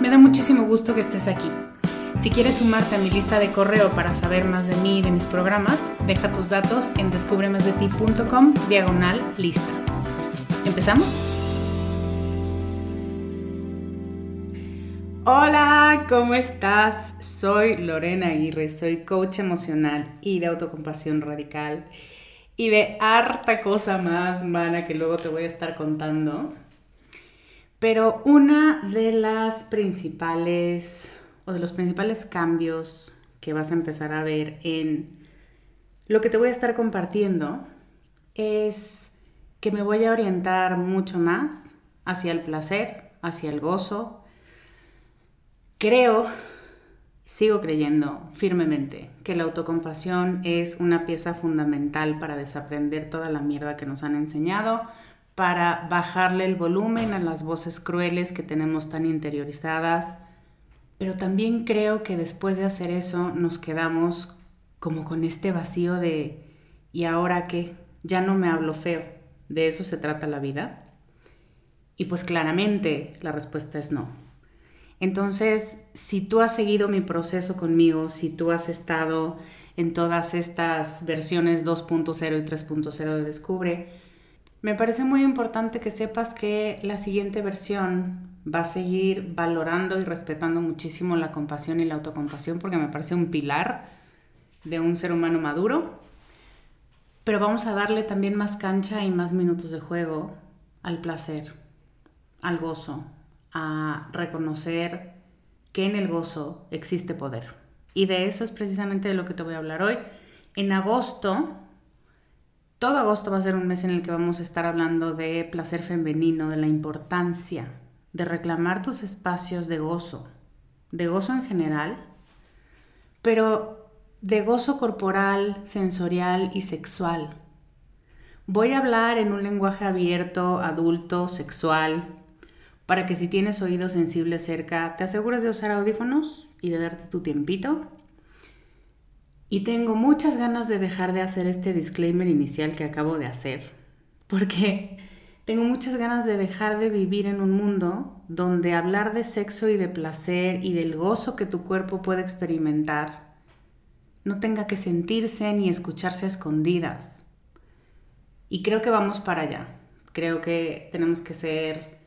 Me da muchísimo gusto que estés aquí. Si quieres sumarte a mi lista de correo para saber más de mí y de mis programas, deja tus datos en descubremasdeti.com diagonal lista. ¿Empezamos? Hola, ¿cómo estás? Soy Lorena Aguirre, soy coach emocional y de autocompasión radical y de harta cosa más, mana, que luego te voy a estar contando. Pero una de las principales o de los principales cambios que vas a empezar a ver en lo que te voy a estar compartiendo es que me voy a orientar mucho más hacia el placer, hacia el gozo. Creo, sigo creyendo firmemente que la autocompasión es una pieza fundamental para desaprender toda la mierda que nos han enseñado, para bajarle el volumen a las voces crueles que tenemos tan interiorizadas, pero también creo que después de hacer eso nos quedamos como con este vacío de ¿y ahora qué? Ya no me hablo feo. ¿De eso se trata la vida? Y pues claramente la respuesta es no. Entonces, si tú has seguido mi proceso conmigo, si tú has estado en todas estas versiones 2.0 y 3.0 de Descubre, me parece muy importante que sepas que la siguiente versión va a seguir valorando y respetando muchísimo la compasión y la autocompasión porque me parece un pilar de un ser humano maduro. Pero vamos a darle también más cancha y más minutos de juego al placer, al gozo, a reconocer que en el gozo existe poder. Y de eso es precisamente de lo que te voy a hablar hoy. En agosto todo agosto va a ser un mes en el que vamos a estar hablando de placer femenino, de la importancia de reclamar tus espacios de gozo, de gozo en general, pero de gozo corporal, sensorial y sexual. Voy a hablar en un lenguaje abierto, adulto, sexual, para que si tienes oídos sensibles cerca, te asegures de usar audífonos y de darte tu tiempito y tengo muchas ganas de dejar de hacer este disclaimer inicial que acabo de hacer, porque tengo muchas ganas de dejar de vivir en un mundo donde hablar de sexo y de placer y del gozo que tu cuerpo puede experimentar no tenga que sentirse ni escucharse a escondidas. Y creo que vamos para allá. Creo que tenemos que ser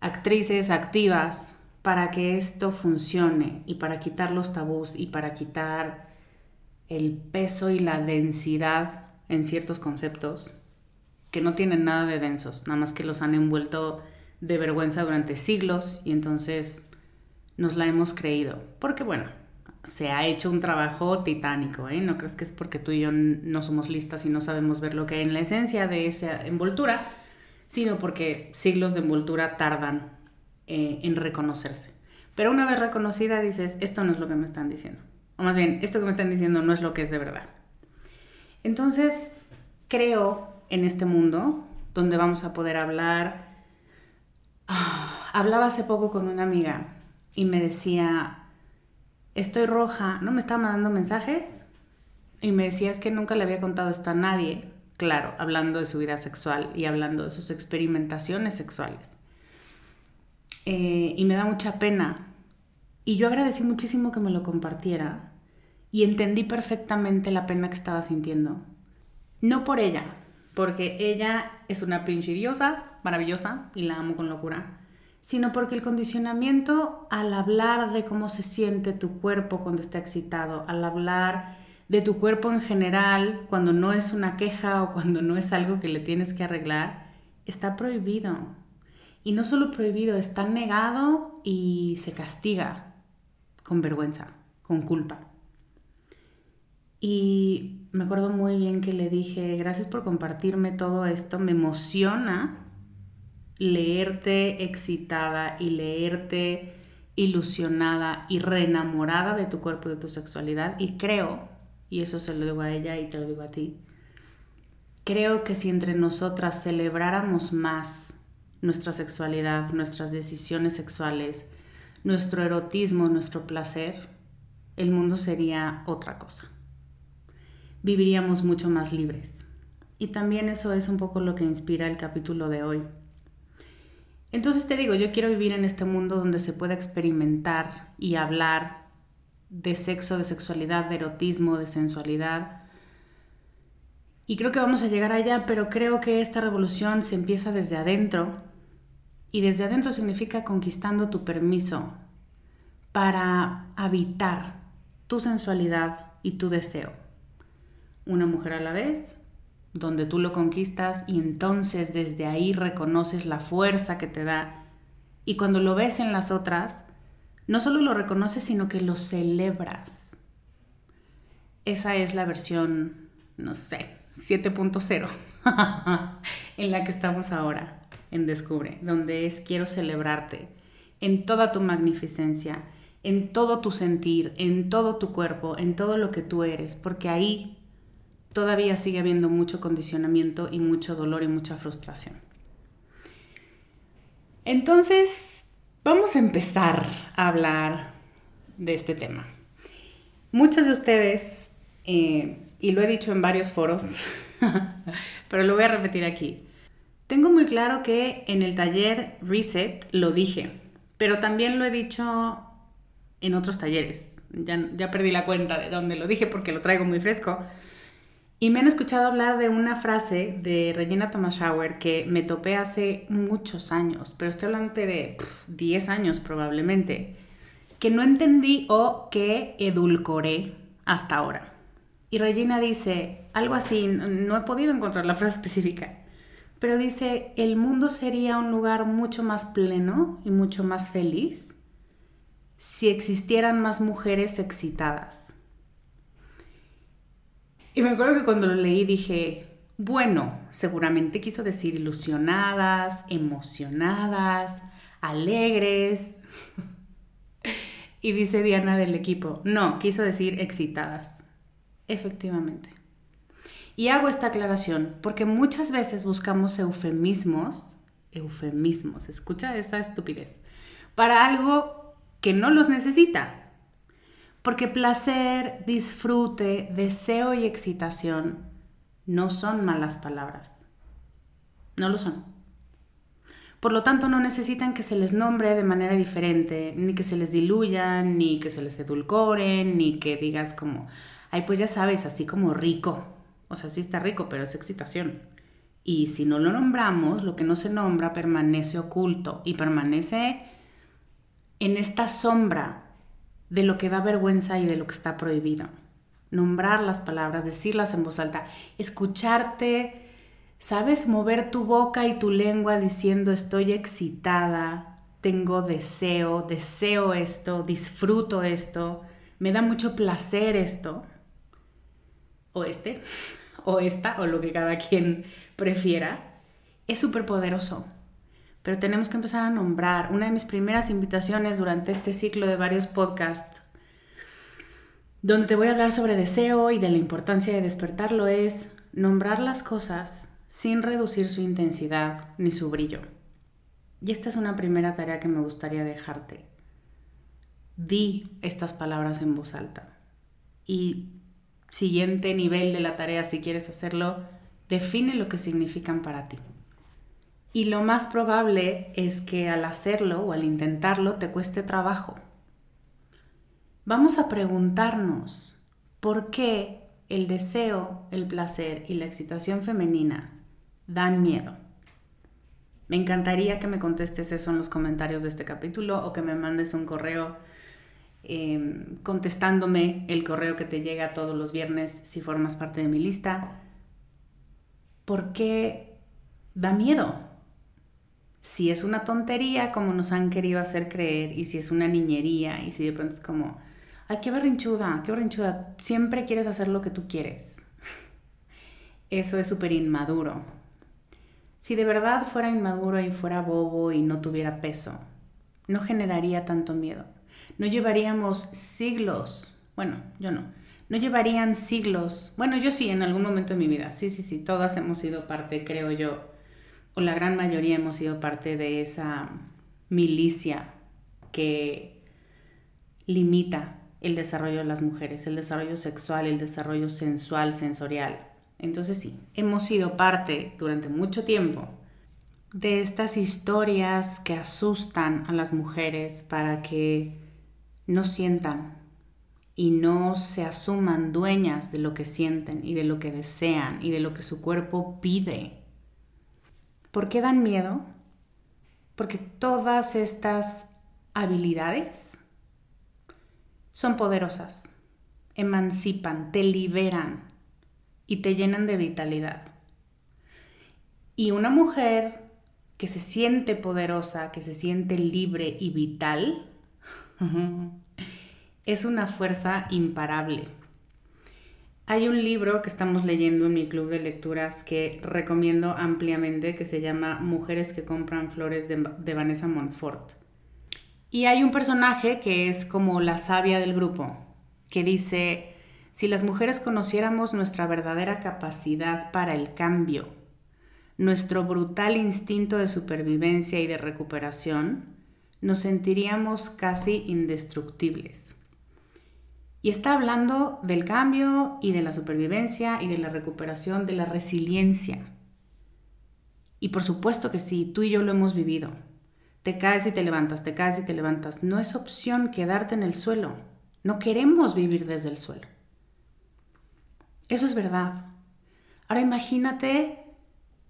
actrices activas para que esto funcione y para quitar los tabús y para quitar el peso y la densidad en ciertos conceptos que no tienen nada de densos, nada más que los han envuelto de vergüenza durante siglos y entonces nos la hemos creído. Porque bueno, se ha hecho un trabajo titánico, ¿eh? No crees que es porque tú y yo no somos listas y no sabemos ver lo que hay en la esencia de esa envoltura, sino porque siglos de envoltura tardan eh, en reconocerse. Pero una vez reconocida dices, esto no es lo que me están diciendo. O más bien, esto que me están diciendo no es lo que es de verdad. Entonces, creo en este mundo donde vamos a poder hablar. Ah, hablaba hace poco con una amiga y me decía, estoy roja, ¿no? Me estaba mandando mensajes y me decía, es que nunca le había contado esto a nadie. Claro, hablando de su vida sexual y hablando de sus experimentaciones sexuales. Eh, y me da mucha pena. Y yo agradecí muchísimo que me lo compartiera y entendí perfectamente la pena que estaba sintiendo. No por ella, porque ella es una pinche maravillosa, y la amo con locura sino porque el condicionamiento al hablar de cómo se siente tu cuerpo cuando está excitado, al hablar de tu cuerpo en general cuando no es una queja o cuando no es algo que le tienes que arreglar, está prohibido. Y no solo prohibido, está negado y se castiga con vergüenza, con culpa. Y me acuerdo muy bien que le dije, gracias por compartirme todo esto, me emociona leerte excitada y leerte ilusionada y reenamorada de tu cuerpo y de tu sexualidad. Y creo, y eso se lo digo a ella y te lo digo a ti, creo que si entre nosotras celebráramos más nuestra sexualidad, nuestras decisiones sexuales, nuestro erotismo, nuestro placer, el mundo sería otra cosa. Viviríamos mucho más libres. Y también eso es un poco lo que inspira el capítulo de hoy. Entonces te digo, yo quiero vivir en este mundo donde se pueda experimentar y hablar de sexo, de sexualidad, de erotismo, de sensualidad. Y creo que vamos a llegar allá, pero creo que esta revolución se empieza desde adentro. Y desde adentro significa conquistando tu permiso para habitar tu sensualidad y tu deseo. Una mujer a la vez, donde tú lo conquistas y entonces desde ahí reconoces la fuerza que te da. Y cuando lo ves en las otras, no solo lo reconoces, sino que lo celebras. Esa es la versión, no sé, 7.0 en la que estamos ahora en Descubre, donde es quiero celebrarte en toda tu magnificencia, en todo tu sentir, en todo tu cuerpo, en todo lo que tú eres, porque ahí todavía sigue habiendo mucho condicionamiento y mucho dolor y mucha frustración. Entonces, vamos a empezar a hablar de este tema. Muchos de ustedes, eh, y lo he dicho en varios foros, pero lo voy a repetir aquí, tengo muy claro que en el taller Reset lo dije, pero también lo he dicho en otros talleres. Ya perdí la cuenta de dónde lo dije porque lo traigo muy fresco y me han escuchado hablar de una frase de Regina Thomas-Schauer que me topé hace muchos años, pero estoy hablando de 10 años probablemente, que no entendí o que edulcoré hasta ahora. Y Regina dice algo así, no he podido encontrar la frase específica, pero dice, el mundo sería un lugar mucho más pleno y mucho más feliz si existieran más mujeres excitadas. Y me acuerdo que cuando lo leí dije, bueno, seguramente quiso decir ilusionadas, emocionadas, alegres. y dice Diana del equipo, no, quiso decir excitadas. Efectivamente. Y hago esta aclaración porque muchas veces buscamos eufemismos, eufemismos, escucha esa estupidez, para algo que no los necesita. Porque placer, disfrute, deseo y excitación no son malas palabras. No lo son. Por lo tanto, no necesitan que se les nombre de manera diferente, ni que se les diluyan, ni que se les edulcoren, ni que digas como, ay, pues ya sabes, así como rico. O sea, sí está rico, pero es excitación. Y si no lo nombramos, lo que no se nombra permanece oculto y permanece en esta sombra de lo que da vergüenza y de lo que está prohibido. Nombrar las palabras, decirlas en voz alta, escucharte, sabes, mover tu boca y tu lengua diciendo estoy excitada, tengo deseo, deseo esto, disfruto esto, me da mucho placer esto, o este, o esta, o lo que cada quien prefiera, es súper poderoso. Pero tenemos que empezar a nombrar. Una de mis primeras invitaciones durante este ciclo de varios podcasts, donde te voy a hablar sobre deseo y de la importancia de despertarlo, es nombrar las cosas sin reducir su intensidad ni su brillo. Y esta es una primera tarea que me gustaría dejarte. Di estas palabras en voz alta. Y siguiente nivel de la tarea, si quieres hacerlo, define lo que significan para ti. Y lo más probable es que al hacerlo o al intentarlo te cueste trabajo. Vamos a preguntarnos por qué el deseo, el placer y la excitación femeninas dan miedo. Me encantaría que me contestes eso en los comentarios de este capítulo o que me mandes un correo em, contestándome el correo que te llega todos los viernes si formas parte de mi lista. ¿Por qué da miedo? Si es una tontería como nos han querido hacer creer y si es una niñería y si de pronto es como, ay, qué berrinchuda, qué berrinchuda, siempre quieres hacer lo que tú quieres. Eso es súper inmaduro. Si de verdad fuera inmaduro y fuera bobo y no tuviera peso, no generaría tanto miedo. No llevaríamos siglos, bueno, yo no, no llevarían siglos, bueno, yo sí, en algún momento de mi vida, sí, sí, sí, todas hemos sido parte, creo yo, o la gran mayoría hemos sido parte de esa milicia que limita el desarrollo de las mujeres, el desarrollo sexual, el desarrollo sensual, sensorial. Entonces sí, hemos sido parte durante mucho tiempo de estas historias que asustan a las mujeres para que no sientan y no se asuman dueñas de lo que sienten y de lo que desean y de lo que su cuerpo pide. ¿Por qué dan miedo? Porque todas estas habilidades son poderosas, emancipan, te liberan y te llenan de vitalidad. Y una mujer que se siente poderosa, que se siente libre y vital, es una fuerza imparable. Hay un libro que estamos leyendo en mi club de lecturas que recomiendo ampliamente que se llama Mujeres que compran flores de, Vanessa Montfort. Y hay un personaje que es como la sabia del grupo, que dice, si las mujeres conociéramos nuestra verdadera capacidad para el cambio, nuestro brutal instinto de supervivencia y de recuperación, nos sentiríamos casi indestructibles. Y está hablando del cambio y de la supervivencia y de la recuperación, de la resiliencia. Y por supuesto que sí, tú y yo lo hemos vivido. Te caes y te levantas, te caes y te levantas. No es opción quedarte en el suelo. No queremos vivir desde el suelo. Eso es verdad. Ahora imagínate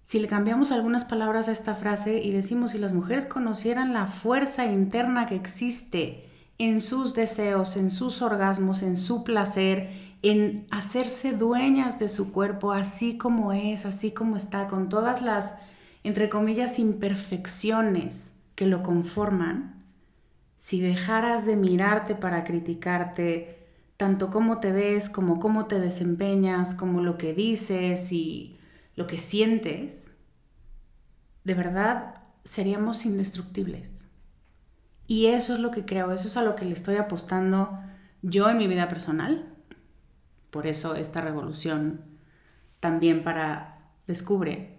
si le cambiamos algunas palabras a esta frase y decimos si las mujeres conocieran la fuerza interna que existe en sus deseos, en sus orgasmos, en su placer, en hacerse dueñas de su cuerpo así como es, así como está, con todas las, entre comillas, imperfecciones que lo conforman, si dejaras de mirarte para criticarte, tanto cómo te ves, como cómo te desempeñas, como lo que dices y lo que sientes, de verdad seríamos indestructibles. Y eso es lo que creo, eso es a lo que le estoy apostando yo en mi vida personal. Por eso esta revolución también para Descubre.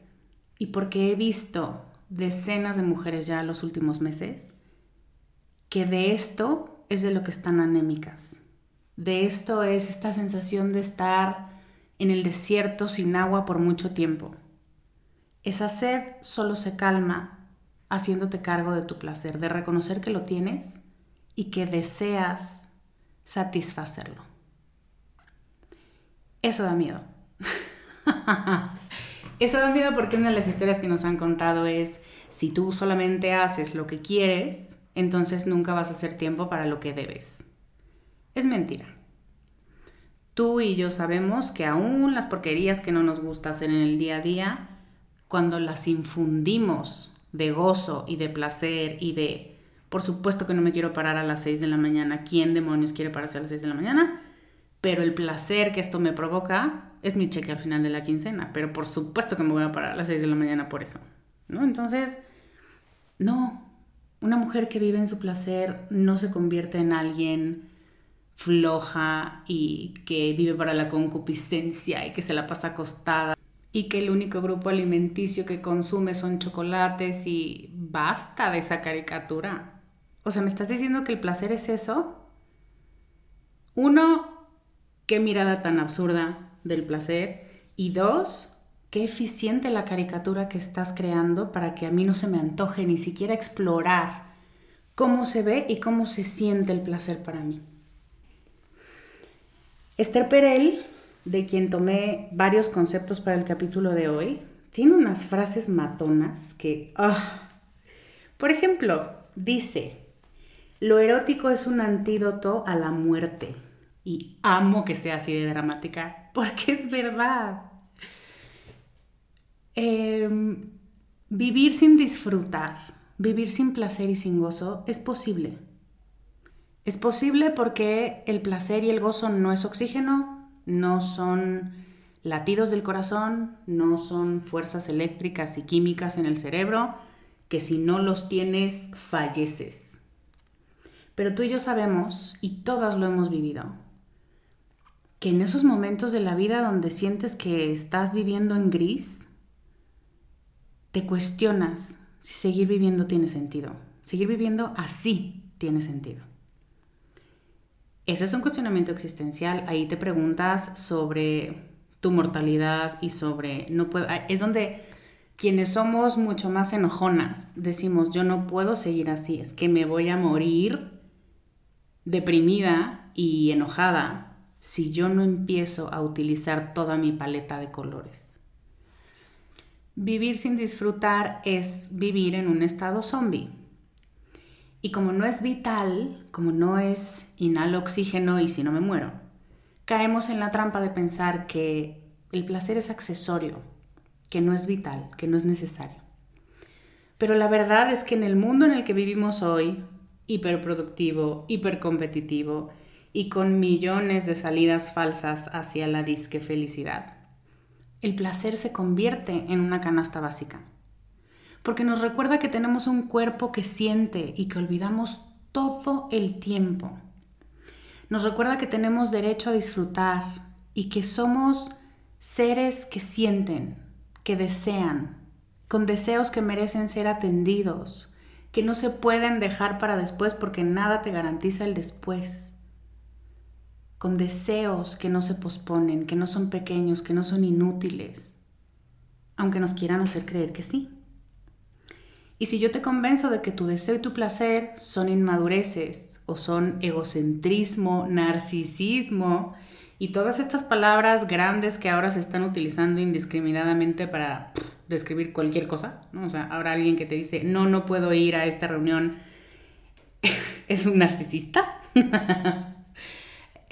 Y porque he visto decenas de mujeres ya los últimos meses que de esto es de lo que están anémicas. De esto es esta sensación de estar en el desierto sin agua por mucho tiempo. Esa sed solo se calma haciéndote cargo de tu placer, de reconocer que lo tienes y que deseas satisfacerlo. Eso da miedo. Eso da miedo porque una de las historias que nos han contado es, si tú solamente haces lo que quieres, entonces nunca vas a hacer tiempo para lo que debes. Es mentira. Tú y yo sabemos que aún las porquerías que no nos gusta hacer en el día a día, cuando las infundimos de gozo y de placer y de, por supuesto que no me quiero parar a las 6 de la mañana, ¿quién demonios quiere pararse a las 6 de la mañana? Pero el placer que esto me provoca es mi cheque al final de la quincena, pero por supuesto que me voy a parar a las 6 de la mañana por eso, ¿no? Entonces, no, una mujer que vive en su placer no se convierte en alguien floja y que vive para la concupiscencia y que se la pasa acostada y que el único grupo alimenticio que consume son chocolates y basta de esa caricatura. O sea, ¿me estás diciendo que el placer es eso? Uno, qué mirada tan absurda del placer. Y dos, qué eficiente la caricatura que estás creando para que a mí no se me antoje ni siquiera explorar cómo se ve y cómo se siente el placer para mí. Esther Perel, de quien tomé varios conceptos para el capítulo de hoy, tiene unas frases matonas que, ah, por ejemplo, dice, lo erótico es un antídoto a la muerte. Y amo que sea así de dramática, porque es verdad. Em, vivir sin disfrutar, vivir sin placer y sin gozo es posible. Es posible porque el placer y el gozo no es oxígeno, no son latidos del corazón, no son fuerzas eléctricas y químicas en el cerebro, que si no los tienes falleces. Pero tú y yo sabemos, y todas lo hemos vivido, que en esos momentos de la vida donde sientes que estás viviendo en gris, te cuestionas si seguir viviendo tiene sentido. Seguir viviendo así tiene sentido. Ese es un cuestionamiento existencial. Ahí te preguntas sobre tu mortalidad y sobre no puedo. Ah, es donde quienes somos mucho más enojonas decimos yo no puedo seguir así, es que me voy a morir deprimida y enojada si yo no empiezo a utilizar toda mi paleta de colores. Vivir sin disfrutar es vivir en un estado zombie. Y como no es vital, como no es inhalo oxígeno y si no me muero, caemos en la trampa de pensar que el placer es accesorio, que no es vital, que no es necesario. Pero la verdad es que en el mundo en el que vivimos hoy, hiperproductivo, hipercompetitivo, y con millones de salidas falsas hacia la disque felicidad. El placer se convierte en una canasta básica, porque nos recuerda que tenemos un cuerpo que siente y que olvidamos todo el tiempo. Nos recuerda que tenemos derecho a disfrutar y que somos seres que sienten, que desean, con deseos que merecen ser atendidos, que no se pueden dejar para después porque nada te garantiza el después con deseos que no se posponen, que no son pequeños, que no son inútiles, aunque nos quieran hacer creer que sí. Y si yo te convenzo de que tu deseo y tu placer son inmadureces o son egocentrismo, narcisismo y todas estas palabras grandes que ahora se están utilizando indiscriminadamente para describir cualquier cosa, ¿no? O sea, ahora alguien que te dice, no, no puedo ir a esta reunión, ¿es un narcisista?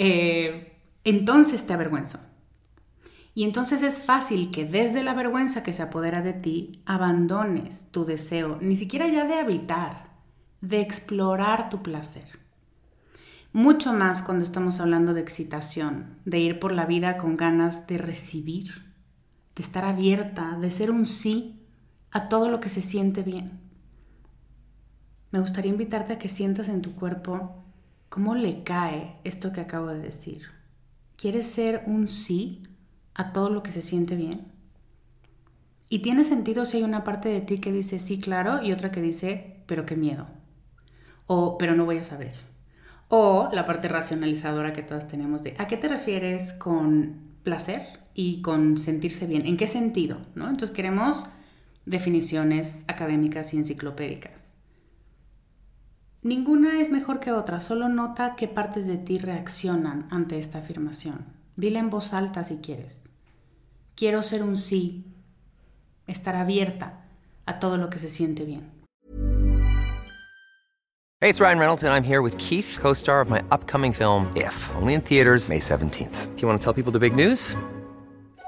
Eh, entonces te avergüenzo. Y entonces es fácil que desde la vergüenza que se apodera de ti, abandones tu deseo, ni siquiera ya de habitar, de explorar tu placer. Mucho más cuando estamos hablando de excitación, de ir por la vida con ganas de recibir, de estar abierta, de ser un sí a todo lo que se siente bien. Me gustaría invitarte a que sientas en tu cuerpo ¿Cómo le cae esto que acabo de decir? ¿Quieres ser un sí a todo lo que se siente bien? Y tiene sentido si hay una parte de ti que dice sí, claro, y otra que dice, pero qué miedo. O, pero no voy a saber. O la parte racionalizadora que todas tenemos de, ¿a qué te refieres con placer y con sentirse bien? ¿En qué sentido? ¿No? Entonces queremos definiciones académicas y enciclopédicas. Ninguna es mejor que otra, solo nota qué partes de ti reaccionan ante esta afirmación. Dile en voz alta si quieres. Quiero ser un sí, estar abierta a todo lo que se siente bien. Hey, it's Ryan Reynolds and I'm here with Keith, co-star of my upcoming film If, only in theaters May 17th. Do you want to tell people the big news?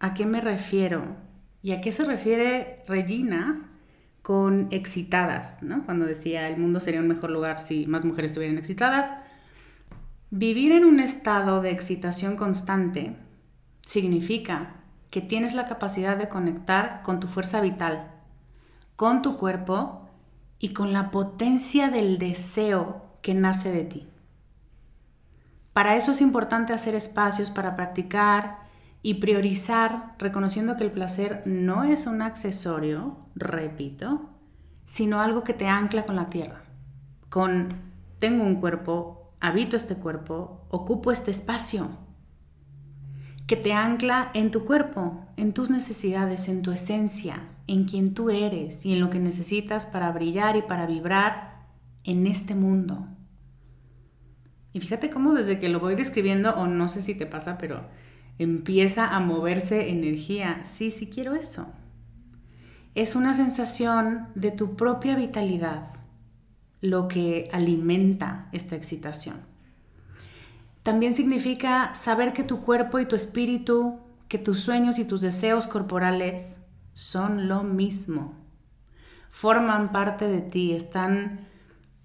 ¿A qué me refiero? ¿Y a qué se refiere Regina con excitadas? ¿no? Cuando decía el mundo sería un mejor lugar si más mujeres estuvieran excitadas. Vivir en un estado de excitación constante significa que tienes la capacidad de conectar con tu fuerza vital, con tu cuerpo y con la potencia del deseo que nace de ti. Para eso es importante hacer espacios para practicar y priorizar reconociendo que el placer no es un accesorio, repito, sino algo que te ancla con la tierra, con tengo un cuerpo, habito este cuerpo, ocupo este espacio, que te ancla en tu cuerpo, en tus necesidades, en tu esencia, en quien tú eres y en lo que necesitas para brillar y para vibrar en este mundo. Y fíjate cómo desde que lo voy describiendo, o no sé si te pasa, pero empieza a moverse energía. Sí, sí quiero eso. Es una sensación de tu propia vitalidad lo que alimenta esta excitación. También significa saber que tu cuerpo y tu espíritu, que tus sueños y tus deseos corporales son lo mismo. Forman parte de ti, están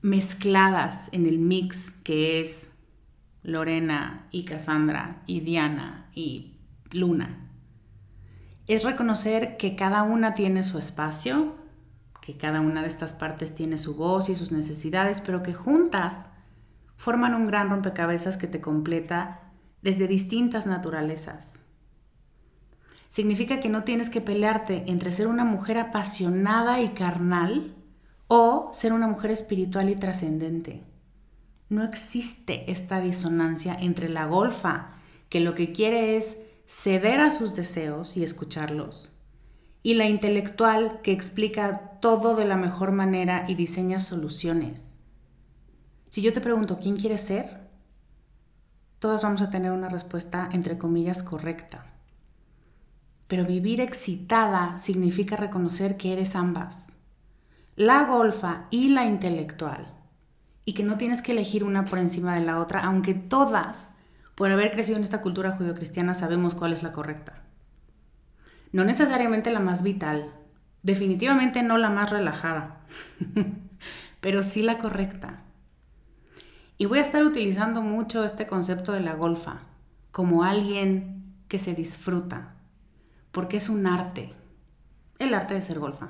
mezcladas en el mix que es Lorena y Cassandra y Diana y Luna. Es reconocer que cada una tiene su espacio, que cada una de estas partes tiene su voz y sus necesidades, pero que juntas forman un gran rompecabezas que te completa desde distintas naturalezas. Significa que no tienes que pelearte entre ser una mujer apasionada y carnal o ser una mujer espiritual y trascendente. No existe esta disonancia entre la golfa, que lo que quiere es ceder a sus deseos y escucharlos, y la intelectual, que explica todo de la mejor manera y diseña soluciones. Si yo te pregunto, ¿quién quieres ser? Todas vamos a tener una respuesta, entre comillas, correcta. Pero vivir excitada significa reconocer que eres ambas, la golfa y la intelectual y que no tienes que elegir una por encima de la otra, aunque todas, por haber crecido en esta cultura judio-cristiana, sabemos cuál es la correcta. No necesariamente la más vital, definitivamente no la más relajada, pero sí la correcta. Y voy a estar utilizando mucho este concepto de la golfa como alguien que se disfruta, porque es un arte, el arte de ser golfa.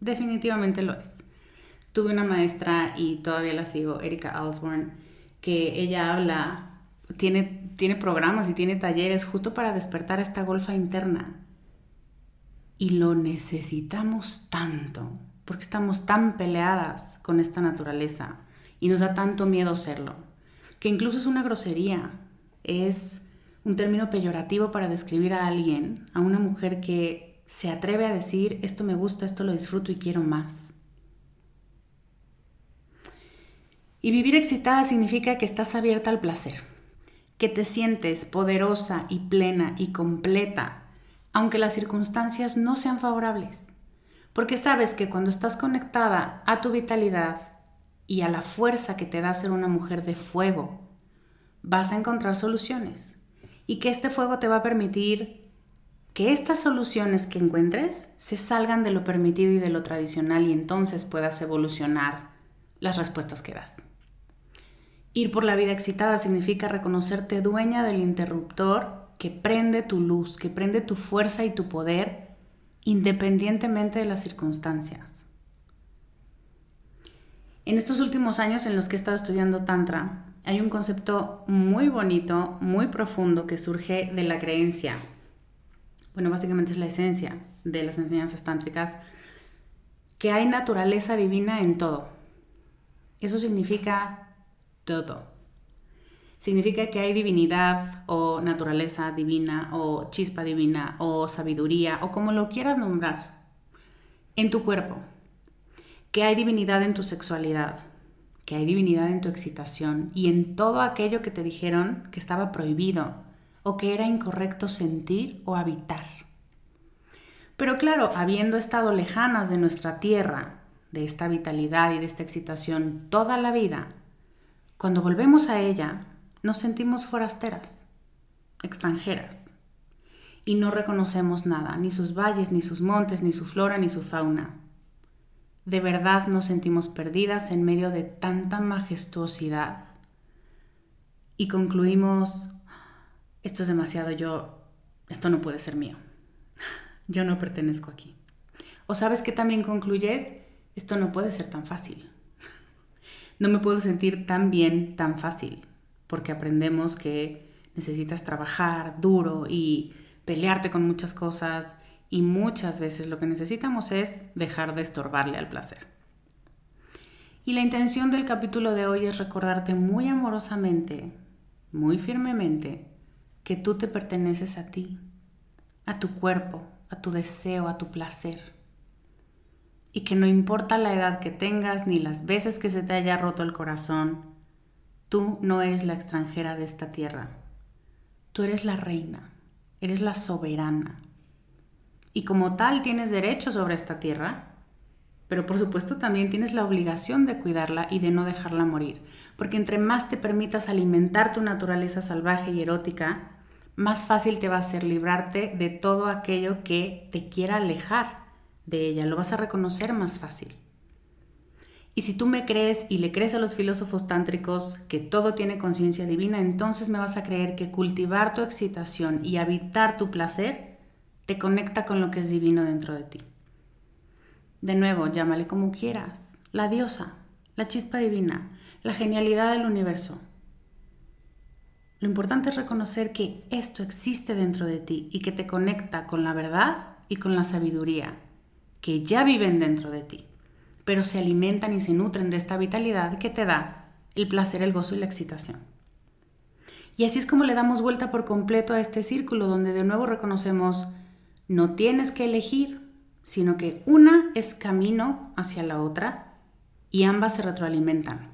Definitivamente lo es tuve una maestra y todavía la sigo, Erika Osborne, que ella habla, tiene, tiene programas y tiene talleres justo para despertar esta golfa interna. Y lo necesitamos tanto, porque estamos tan peleadas con esta naturaleza y nos da tanto miedo serlo, que incluso es una grosería, es un término peyorativo para describir a alguien, a una mujer que se atreve a decir, esto me gusta, esto lo disfruto y quiero más. Y vivir excitada significa que estás abierta al placer, que te sientes poderosa y plena y completa, aunque las circunstancias no sean favorables. Porque sabes que cuando estás conectada a tu vitalidad y a la fuerza que te da ser una mujer de fuego, vas a encontrar soluciones. Y que este fuego te va a permitir que estas soluciones que encuentres se salgan de lo permitido y de lo tradicional y entonces puedas evolucionar las respuestas que das. Ir por la vida excitada significa reconocerte dueña del interruptor que prende tu luz, que prende tu fuerza y tu poder independientemente de las circunstancias. En estos últimos años en los que he estado estudiando Tantra, hay un concepto muy bonito, muy profundo que surge de la creencia. Bueno, básicamente es la esencia de las enseñanzas tántricas, que hay naturaleza divina en todo. Eso significa todo. Significa que hay divinidad o naturaleza divina o chispa divina o sabiduría o como lo quieras nombrar en tu cuerpo. Que hay divinidad en tu sexualidad, que hay divinidad en tu excitación y en todo aquello que te dijeron que estaba prohibido o que era incorrecto sentir o habitar. Pero claro, habiendo estado lejanas de nuestra tierra, de esta vitalidad y de esta excitación toda la vida, cuando volvemos a ella, nos sentimos forasteras, extranjeras, y no reconocemos nada, ni sus valles, ni sus montes, ni su flora, ni su fauna. De verdad nos sentimos perdidas en medio de tanta majestuosidad. Y concluimos, esto es demasiado, yo, esto no puede ser mío, yo no pertenezco aquí. O sabes que también concluyes, esto no puede ser tan fácil, no me puedo sentir tan bien tan fácil, porque aprendemos que necesitas trabajar duro y pelearte con muchas cosas y muchas veces lo que necesitamos es dejar de estorbarle al placer. Y la intención del capítulo de hoy es recordarte muy amorosamente, muy firmemente, que tú te perteneces a ti, a tu cuerpo, a tu deseo, a tu placer. Y que no importa la edad que tengas ni las veces que se te haya roto el corazón, tú no eres la extranjera de esta tierra. Tú eres la reina, eres la soberana. Y como tal tienes derecho sobre esta tierra, pero por supuesto también tienes la obligación de cuidarla y de no dejarla morir, porque entre más te permitas alimentar tu naturaleza salvaje y erótica, más fácil te va a ser librarte de todo aquello que te quiera alejar de ella, lo vas a reconocer más fácil. Y si tú me crees y le crees a los filósofos tántricos que todo tiene conciencia divina, entonces me vas a creer que cultivar tu excitación y habitar tu placer te conecta con lo que es divino dentro de ti. De nuevo, llámale como quieras, la diosa, la chispa divina, la genialidad del universo. Lo importante es reconocer que esto existe dentro de ti y que te conecta con la verdad y con la sabiduría, que ya viven dentro de ti, pero se alimentan y se nutren de esta vitalidad que te da el placer, el gozo y la excitación. Y así es como le damos vuelta por completo a este círculo donde de nuevo reconocemos no tienes que elegir, sino que una es camino hacia la otra y ambas se retroalimentan.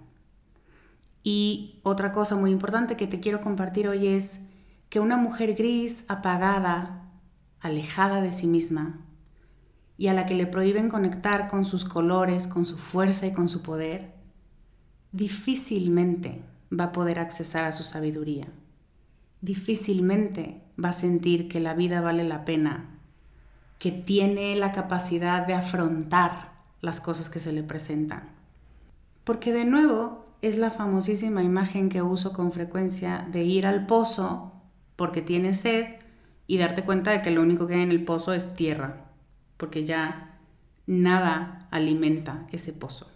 Y otra cosa muy importante que te quiero compartir hoy es que una mujer gris, apagada, alejada de sí misma, y a la que le prohíben conectar con sus colores, con su fuerza y con su poder, difícilmente va a poder accesar a su sabiduría. Difícilmente va a sentir que la vida vale la pena que tiene la capacidad de afrontar las cosas que se le presentan. Porque de nuevo es la famosísima imagen que uso con frecuencia de ir al pozo porque tienes sed y darte cuenta de que lo único que hay en el pozo es tierra, porque ya nada alimenta ese pozo.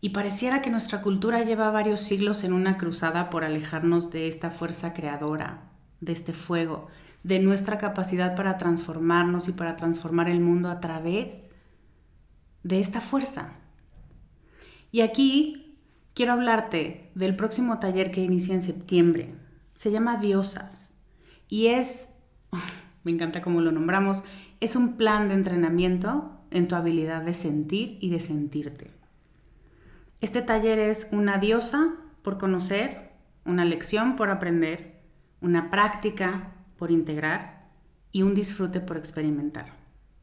Y pareciera que nuestra cultura lleva varios siglos en una cruzada por alejarnos de esta fuerza creadora, de este fuego, de nuestra capacidad para transformarnos y para transformar el mundo a través de esta fuerza. Y aquí quiero hablarte del próximo taller que inicia en septiembre. Se llama Diosas y es, me encanta cómo lo nombramos, es un plan de entrenamiento en tu habilidad de sentir y de sentirte. Este taller es una diosa por conocer, una lección por aprender, una práctica por integrar y un disfrute por experimentar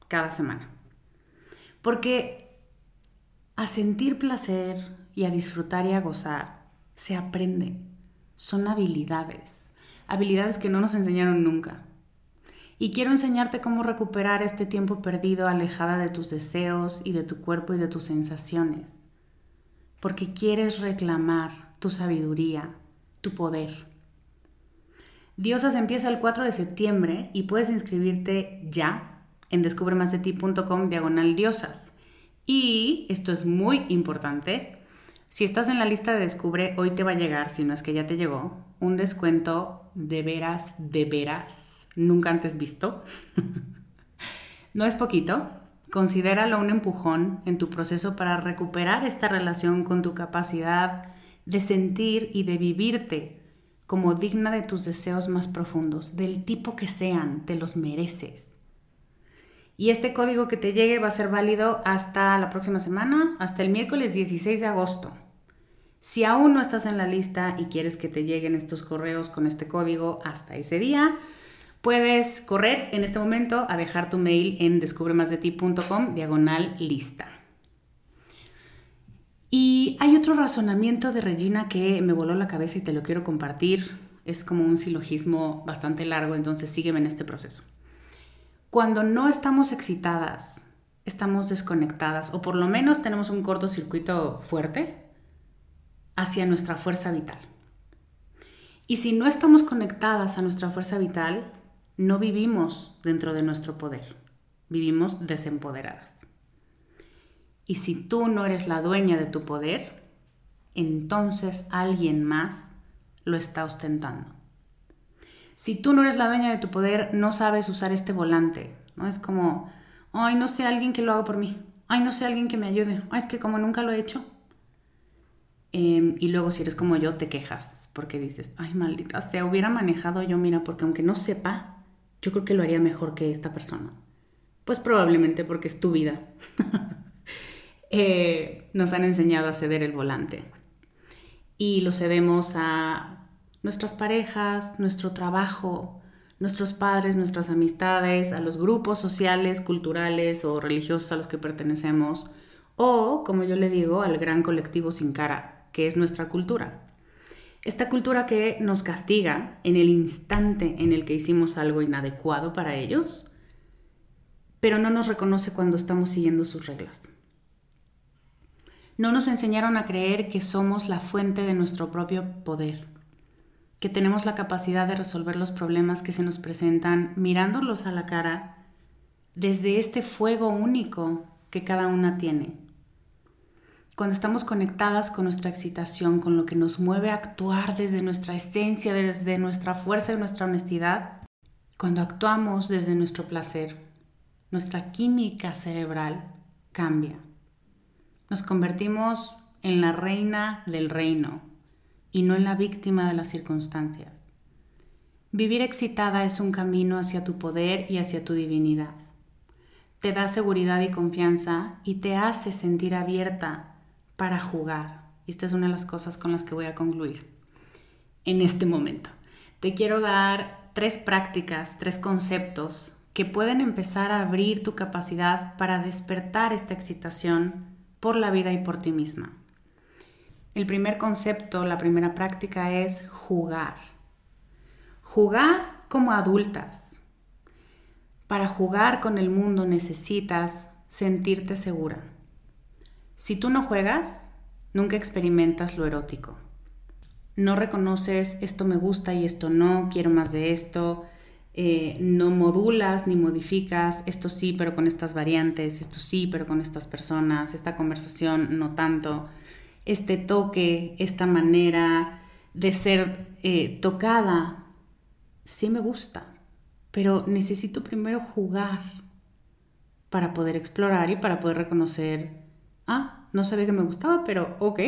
cada semana. Porque a sentir placer y a disfrutar y a gozar se aprende. Son habilidades, habilidades que no nos enseñaron nunca. Y quiero enseñarte cómo recuperar este tiempo perdido alejada de tus deseos y de tu cuerpo y de tus sensaciones. Porque quieres reclamar tu sabiduría, tu poder Diosas empieza el 4 de septiembre y puedes inscribirte ya en descubremasdeti.com diagonal diosas. Y esto es muy importante. Si estás en la lista de Descubre, hoy te va a llegar, si no es que ya te llegó, un descuento de veras, de veras, nunca antes visto. no es poquito. Considéralo un empujón en tu proceso para recuperar esta relación con tu capacidad de sentir y de vivirte como digna de tus deseos más profundos, del tipo que sean, te los mereces. Y este código que te llegue va a ser válido hasta la próxima semana, hasta el miércoles 16 de agosto. Si aún no estás en la lista y quieres que te lleguen estos correos con este código hasta ese día, puedes correr en este momento a dejar tu mail en descubremasdeti.com diagonal lista. Y hay otro razonamiento de Regina que me voló la cabeza y te lo quiero compartir. Es como un silogismo bastante largo, entonces sígueme en este proceso. Cuando no estamos excitadas, estamos desconectadas o por lo menos tenemos un cortocircuito fuerte, hacia nuestra fuerza vital. Y si no estamos conectadas a nuestra fuerza vital, no vivimos dentro de nuestro poder, vivimos desempoderadas. Y si tú no eres la dueña de tu poder, entonces alguien más lo está ostentando. Si tú no eres la dueña de tu poder, no sabes usar este volante, ¿no? Es como, ay, no sé alguien que lo haga por mí, ay, no sé alguien que me ayude, ay, es que como nunca lo he hecho, Em, y luego si eres como yo, te quejas porque dices, ay, maldita sea, hubiera manejado yo, mira, porque aunque no sepa, yo creo que lo haría mejor que esta persona. Pues probablemente porque es tu vida. Eh, nos han enseñado a ceder el volante. Y lo cedemos a nuestras parejas, nuestro trabajo, nuestros padres, nuestras amistades, a los grupos sociales, culturales o religiosos a los que pertenecemos, o, como yo le digo, al gran colectivo sin cara, que es nuestra cultura. Esta cultura que nos castiga en el instante en el que hicimos algo inadecuado para ellos, pero no nos reconoce cuando estamos siguiendo sus reglas. No nos enseñaron a creer que somos la fuente de nuestro propio poder, que tenemos la capacidad de resolver los problemas que se nos presentan mirándolos a la cara desde este fuego único que cada una tiene cuando estamos conectadas con nuestra excitación, con lo que nos mueve a actuar desde nuestra esencia, desde nuestra fuerza y nuestra honestidad, cuando actuamos desde nuestro placer, nuestra química cerebral cambia. Nos convertimos en la reina del reino y no en la víctima de las circunstancias. Vivir excitada es un camino hacia tu poder y hacia tu divinidad. Te da seguridad y confianza y te hace sentir abierta para jugar. Y esta es una de las cosas con las que voy a concluir en este momento. Te quiero dar tres prácticas, tres conceptos que pueden empezar a abrir tu capacidad para despertar esta excitación por la vida y por ti misma. El primer concepto, la primera práctica es jugar. Jugar como adultas. Para jugar con el mundo necesitas sentirte segura si tú no juegas, nunca experimentas lo erótico. No reconoces esto me gusta y esto no, quiero más de esto, eh, no modulas ni modificas, esto sí, pero con estas variantes, esto sí, pero con estas personas, esta conversación no tanto, este toque, esta manera de ser eh, tocada, sí me gusta, pero necesito primero jugar para poder explorar y para poder reconocer ah, no sabía que me gustaba, pero ok.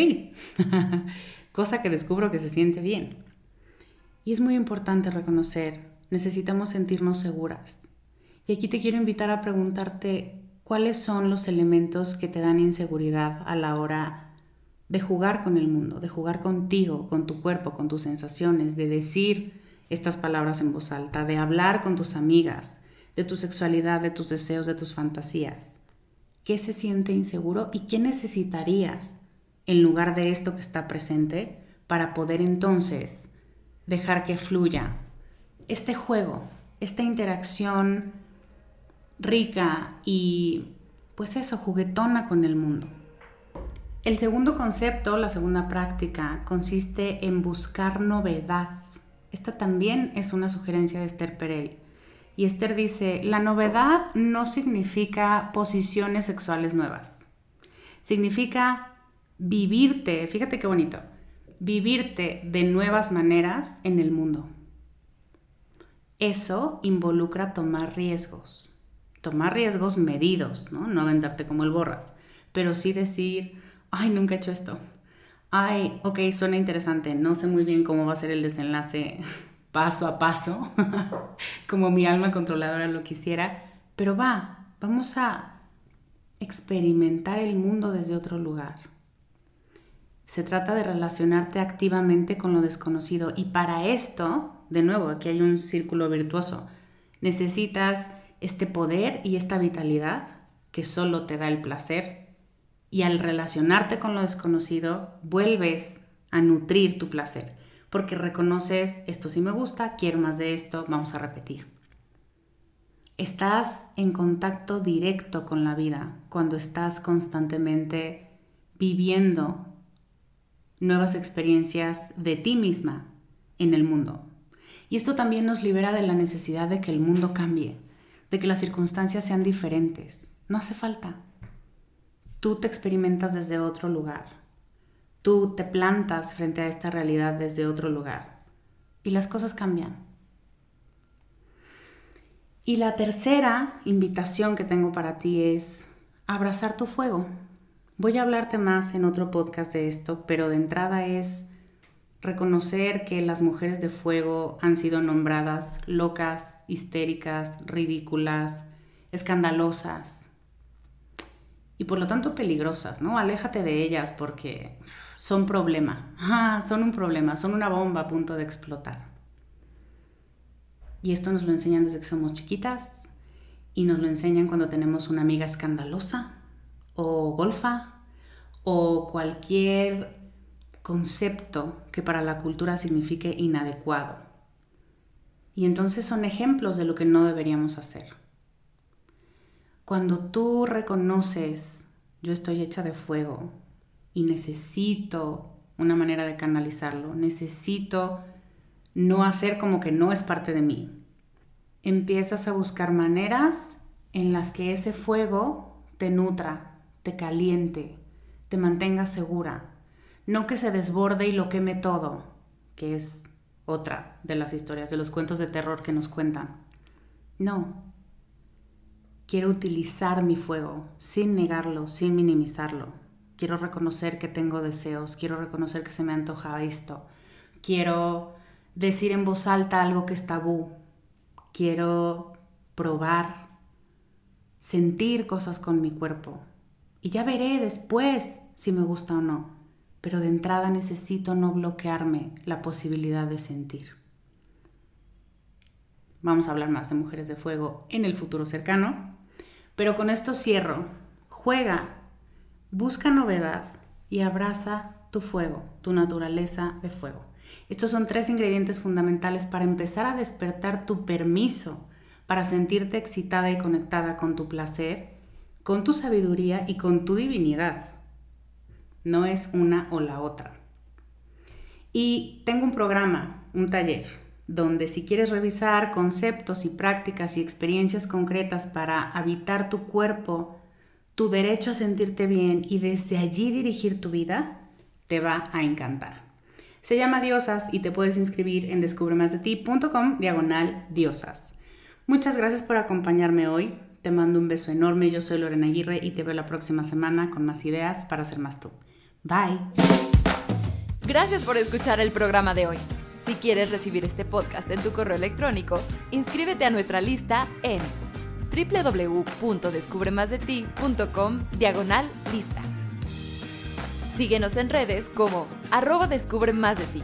Cosa que descubro que se siente bien. Y es muy importante reconocer, necesitamos sentirnos seguras. Y aquí te quiero invitar a preguntarte cuáles son los elementos que te dan inseguridad a la hora de jugar con el mundo, de jugar contigo, con tu cuerpo, con tus sensaciones, de decir estas palabras en voz alta, de hablar con tus amigas, de tu sexualidad, de tus deseos, de tus fantasías qué se siente inseguro y qué necesitarías en lugar de esto que está presente para poder entonces dejar que fluya este juego, esta interacción rica y pues eso, juguetona con el mundo. El segundo concepto, la segunda práctica, consiste en buscar novedad. Esta también es una sugerencia de Esther Perel. Y Esther dice, la novedad no significa posiciones sexuales nuevas. Significa vivirte, fíjate qué bonito, vivirte de nuevas maneras en el mundo. Eso involucra tomar riesgos, tomar riesgos medidos, ¿no? No venderte como el borras, pero sí decir, ay, nunca he hecho esto. Ay, ok, suena interesante, no sé muy bien cómo va a ser el desenlace paso a paso, como mi alma controladora lo quisiera, pero va, vamos a experimentar el mundo desde otro lugar. Se trata de relacionarte activamente con lo desconocido. Y para esto, de nuevo, aquí hay un círculo virtuoso, necesitas este poder y esta vitalidad que solo te da el placer. Y al relacionarte con lo desconocido vuelves a nutrir tu placer porque reconoces esto sí me gusta, quiero más de esto, vamos a repetir. Estás en contacto directo con la vida cuando estás constantemente viviendo nuevas experiencias de ti misma en el mundo. Y esto también nos libera de la necesidad de que el mundo cambie, de que las circunstancias sean diferentes. No hace falta. Tú te experimentas desde otro lugar. Tú te plantas frente a esta realidad desde otro lugar. Y las cosas cambian. Y la tercera invitación que tengo para ti es abrazar tu fuego. Voy a hablarte más en otro podcast de esto, pero de entrada es reconocer que las mujeres de fuego han sido nombradas locas, histéricas, ridículas, escandalosas y por lo tanto peligrosas, ¿no? Aléjate de ellas porque son problema, son un problema, son una bomba a punto de explotar. Y esto nos lo enseñan desde que somos chiquitas y nos lo enseñan cuando tenemos una amiga escandalosa o golfa o cualquier concepto que para la cultura signifique inadecuado. Y entonces son ejemplos de lo que no deberíamos hacer. Cuando tú reconoces, yo estoy hecha de fuego y necesito una manera de canalizarlo, necesito no hacer como que no es parte de mí. Empiezas a buscar maneras en las que ese fuego te nutra, te caliente, te mantenga segura. No que se desborde y lo queme todo, que es otra de las historias, de los cuentos de terror que nos cuentan. No. Quiero utilizar mi fuego sin negarlo, sin minimizarlo. Quiero reconocer que tengo deseos, quiero reconocer que se me antoja esto. Quiero decir en voz alta algo que es tabú. Quiero probar, sentir cosas con mi cuerpo, y ya veré después si me gusta o no. Pero de entrada necesito no bloquearme la posibilidad de sentir. Vamos a hablar más de mujeres de fuego en el futuro cercano. Pero con esto cierro. Juega, busca novedad y abraza tu fuego, tu naturaleza de fuego. Estos son tres ingredientes fundamentales para empezar a despertar tu permiso para sentirte excitada y conectada con tu placer con tu sabiduría y con tu divinidad. No es una o la otra. Y tengo un programa, un taller, donde si quieres revisar conceptos y prácticas y experiencias concretas para habitar tu cuerpo, tu derecho a sentirte bien y desde allí dirigir tu vida, te va a encantar. Se llama Diosas y te puedes inscribir en descubremasdeti.com diagonal diosas. Muchas gracias por acompañarme hoy. Te mando un beso enorme. Yo soy Lorena Aguirre y te veo la próxima semana con más ideas para ser más tú. Bye. Gracias por escuchar el programa de hoy. Si quieres recibir este podcast en tu correo electrónico, inscríbete a nuestra lista en www.descubremasdeti.com diagonal lista. Síguenos en redes como arroba descubre más de ti.